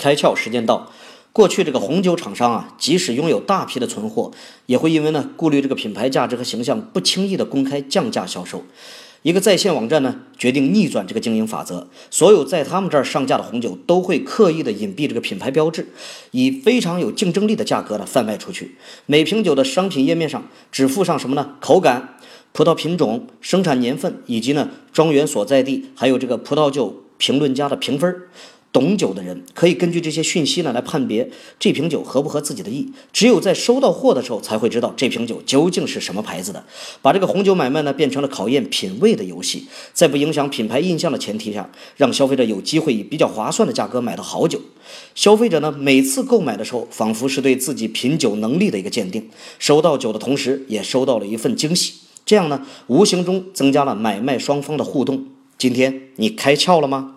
开窍时间到。过去这个红酒厂商啊，即使拥有大批的存货，也会因为呢顾虑这个品牌价值和形象，不轻易的公开降价销售。一个在线网站呢，决定逆转这个经营法则，所有在他们这儿上架的红酒都会刻意的隐蔽这个品牌标志，以非常有竞争力的价格呢贩卖出去。每瓶酒的商品页面上只附上什么呢？口感、葡萄品种、生产年份以及呢庄园所在地，还有这个葡萄酒评论家的评分。懂酒的人可以根据这些讯息呢来判别这瓶酒合不合自己的意。只有在收到货的时候，才会知道这瓶酒究竟是什么牌子的。把这个红酒买卖呢变成了考验品味的游戏，在不影响品牌印象的前提下，让消费者有机会以比较划算的价格买到好酒。消费者呢每次购买的时候，仿佛是对自己品酒能力的一个鉴定。收到酒的同时，也收到了一份惊喜。这样呢，无形中增加了买卖双方的互动。今天你开窍了吗？